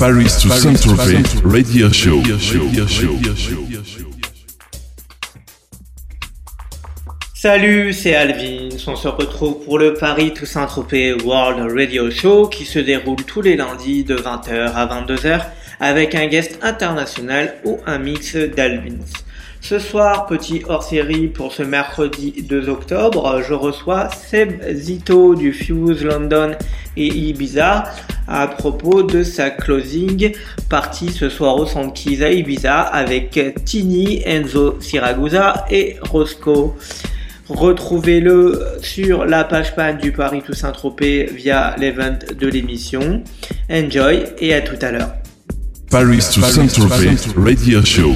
Paris to Saint-Tropez Radio Show. Salut, c'est Alvin. On se retrouve pour le Paris to Saint-Tropez World Radio Show qui se déroule tous les lundis de 20h à 22h avec un guest international ou un mix d'Alvins. Ce soir, petit hors-série pour ce mercredi 2 octobre, je reçois Seb Zito du Fuse London et Ibiza à propos de sa closing partie ce soir au Sankeys à Ibiza avec Tini, Enzo Siragusa et Roscoe. Retrouvez-le sur la page pan du Paris Toussaint Tropez via l'event de l'émission. Enjoy et à tout à l'heure. Paris to Saint-Tropez Radio Show.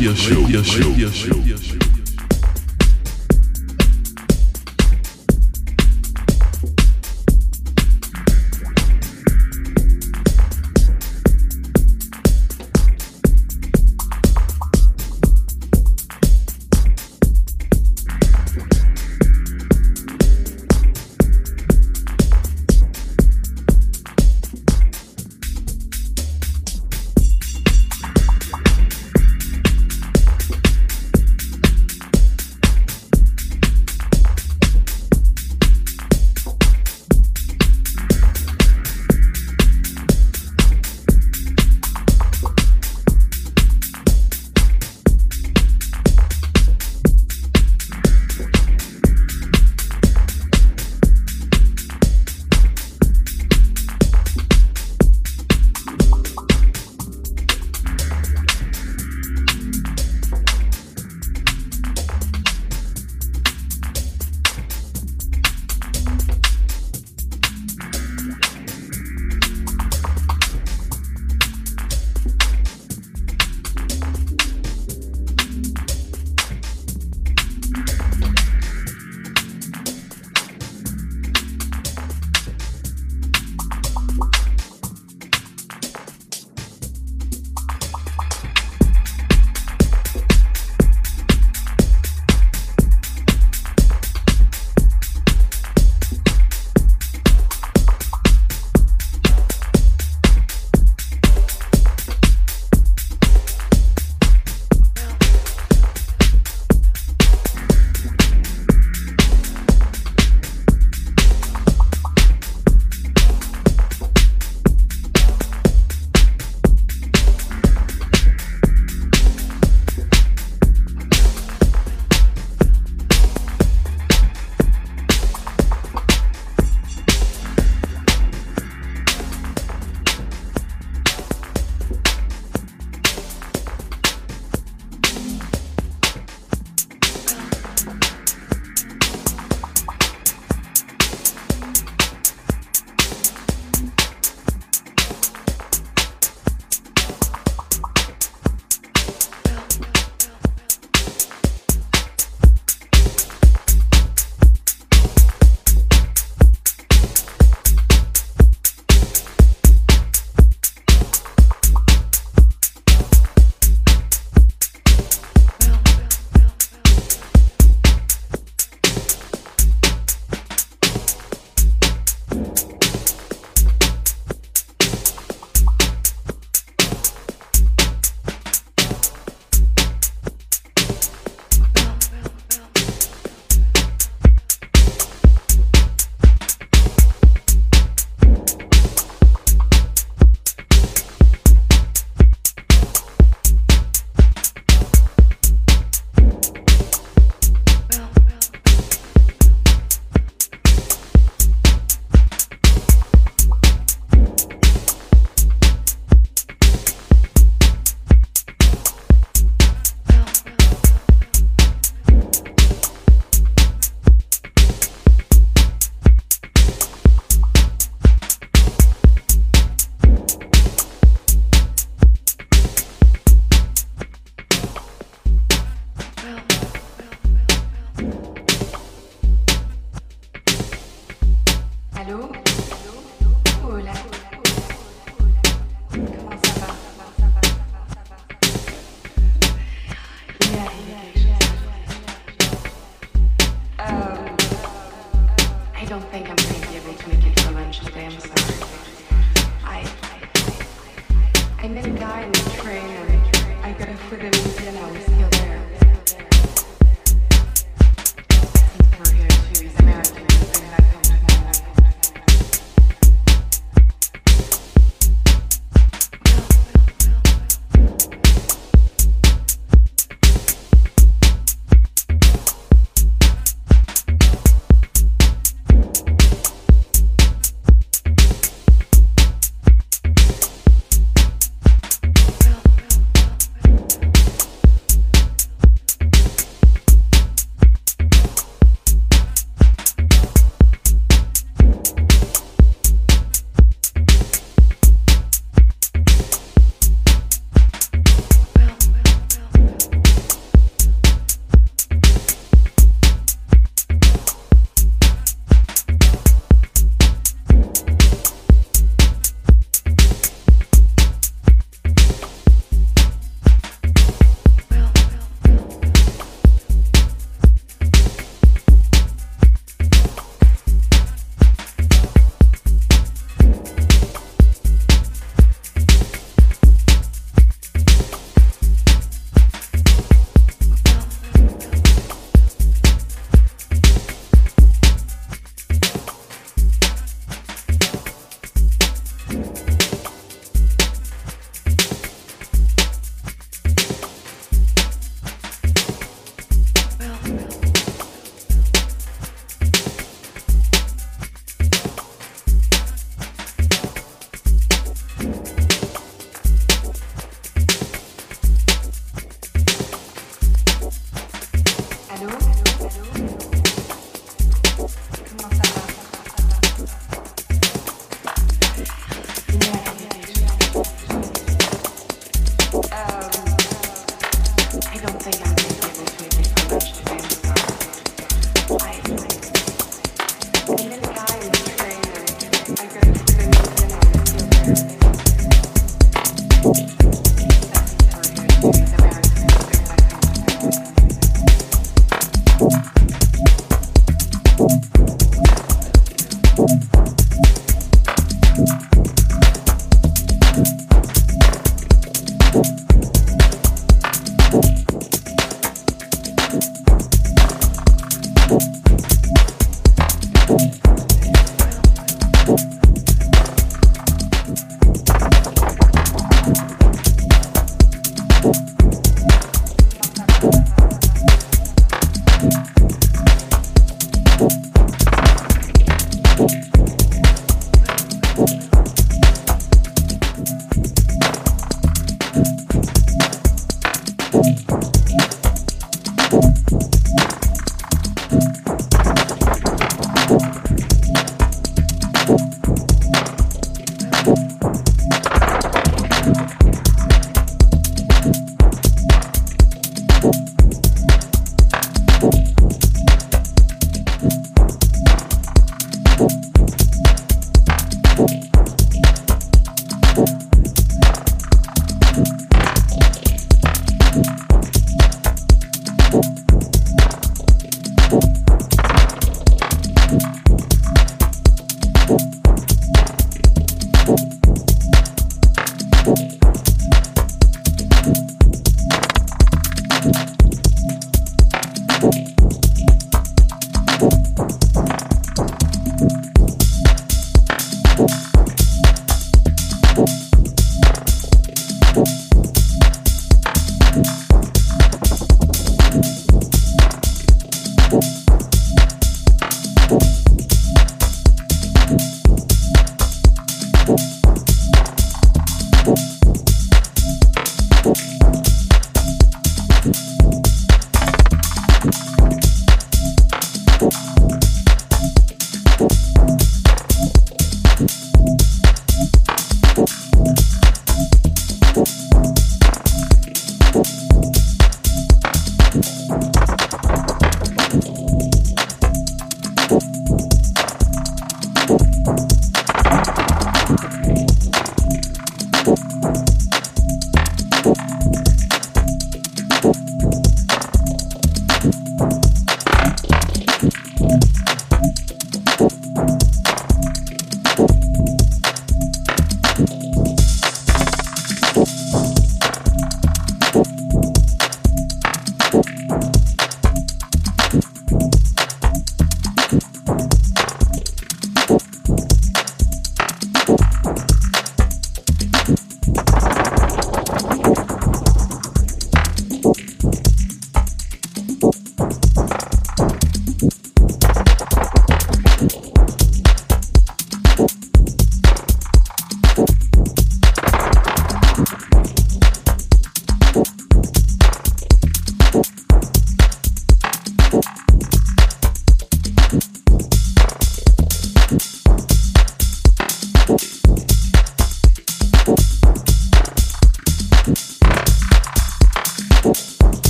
Bye.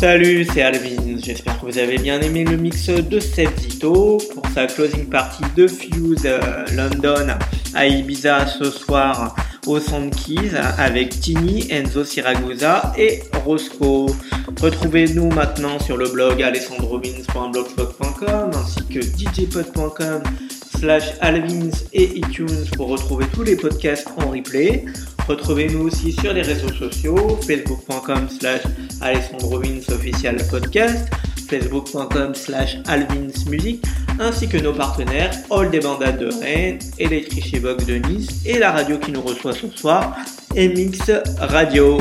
Salut, c'est Alvin. J'espère que vous avez bien aimé le mix de Zito pour sa closing party de Fuse euh, London à Ibiza ce soir au Keys avec Tini, Enzo Siragusa et Roscoe. Retrouvez-nous maintenant sur le blog alessandrovins.blogspot.com ainsi que djpod.com slash alvins et iTunes pour retrouver tous les podcasts en replay. Retrouvez-nous aussi sur les réseaux sociaux, facebook.com slash official podcast, facebook.com slash alvinsmusic, ainsi que nos partenaires All des Bandades de Rennes, Electric Box de Nice et la radio qui nous reçoit ce soir, MX Radio.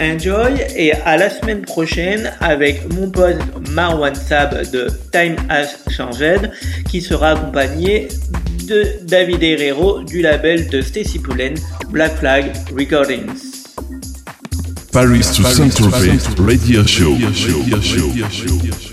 Enjoy et à la semaine prochaine avec mon pote Marwan Sab de Time Has Changed qui sera accompagné de David Herrero du label de Stacy Pullen Black Flag Recordings. Paris to Saint-Tropez Radio Show. Radio show. Radio Show. Radio show.